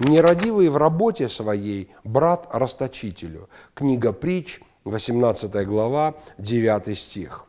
Нерадивый в работе своей брат расточителю. Книга притч, 18 глава, 9 стих.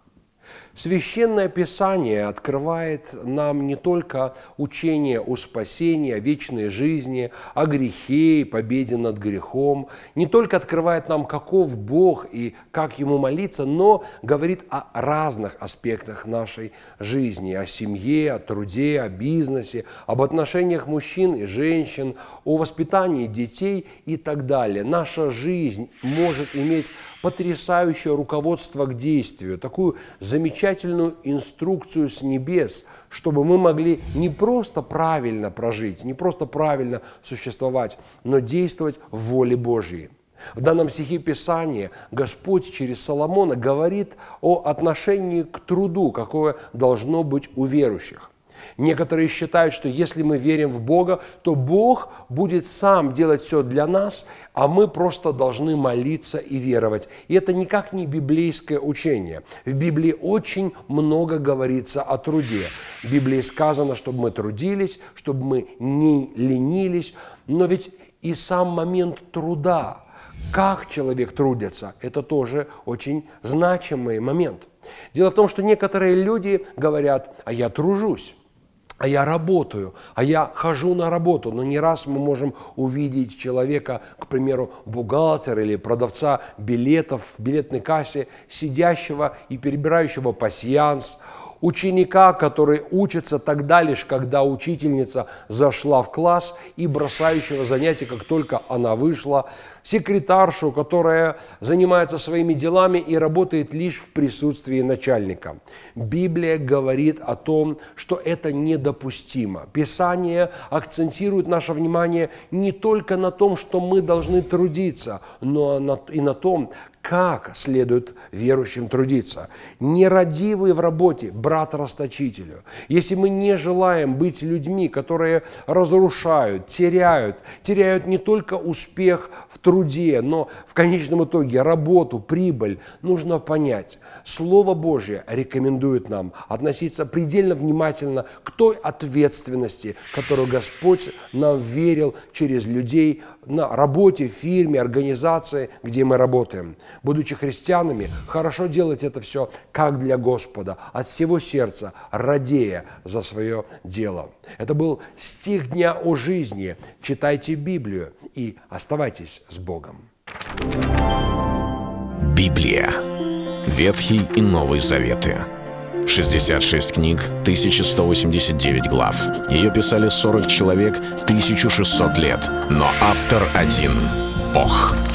Священное Писание открывает нам не только учение о спасении, о вечной жизни, о грехе и победе над грехом, не только открывает нам, каков Бог и как Ему молиться, но говорит о разных аспектах нашей жизни, о семье, о труде, о бизнесе, об отношениях мужчин и женщин, о воспитании детей и так далее. Наша жизнь может иметь потрясающее руководство к действию, такую замечательную инструкцию с небес, чтобы мы могли не просто правильно прожить, не просто правильно существовать, но действовать в воле Божьей. В данном стихе Писания Господь через Соломона говорит о отношении к труду, какое должно быть у верующих. Некоторые считают, что если мы верим в Бога, то Бог будет сам делать все для нас, а мы просто должны молиться и веровать. И это никак не библейское учение. В Библии очень много говорится о труде. В Библии сказано, чтобы мы трудились, чтобы мы не ленились. Но ведь и сам момент труда, как человек трудится, это тоже очень значимый момент. Дело в том, что некоторые люди говорят, а я тружусь а я работаю, а я хожу на работу. Но не раз мы можем увидеть человека, к примеру, бухгалтера или продавца билетов в билетной кассе, сидящего и перебирающего пассианс, ученика, который учится тогда лишь, когда учительница зашла в класс и бросающего занятия, как только она вышла, секретаршу, которая занимается своими делами и работает лишь в присутствии начальника. Библия говорит о том, что это недопустимо. Писание акцентирует наше внимание не только на том, что мы должны трудиться, но и на том, как следует верующим трудиться. Нерадивый в работе, брат расточителю. Если мы не желаем быть людьми, которые разрушают, теряют, теряют не только успех в труде, но в конечном итоге работу, прибыль, нужно понять, Слово Божье рекомендует нам относиться предельно внимательно к той ответственности, которую Господь нам верил через людей на работе, фирме, организации, где мы работаем будучи христианами, хорошо делать это все как для Господа, от всего сердца, радея за свое дело. Это был стих дня о жизни. Читайте Библию и оставайтесь с Богом. Библия. Ветхий и Новый Заветы. 66 книг, 1189 глав. Ее писали 40 человек, 1600 лет. Но автор один – Бог.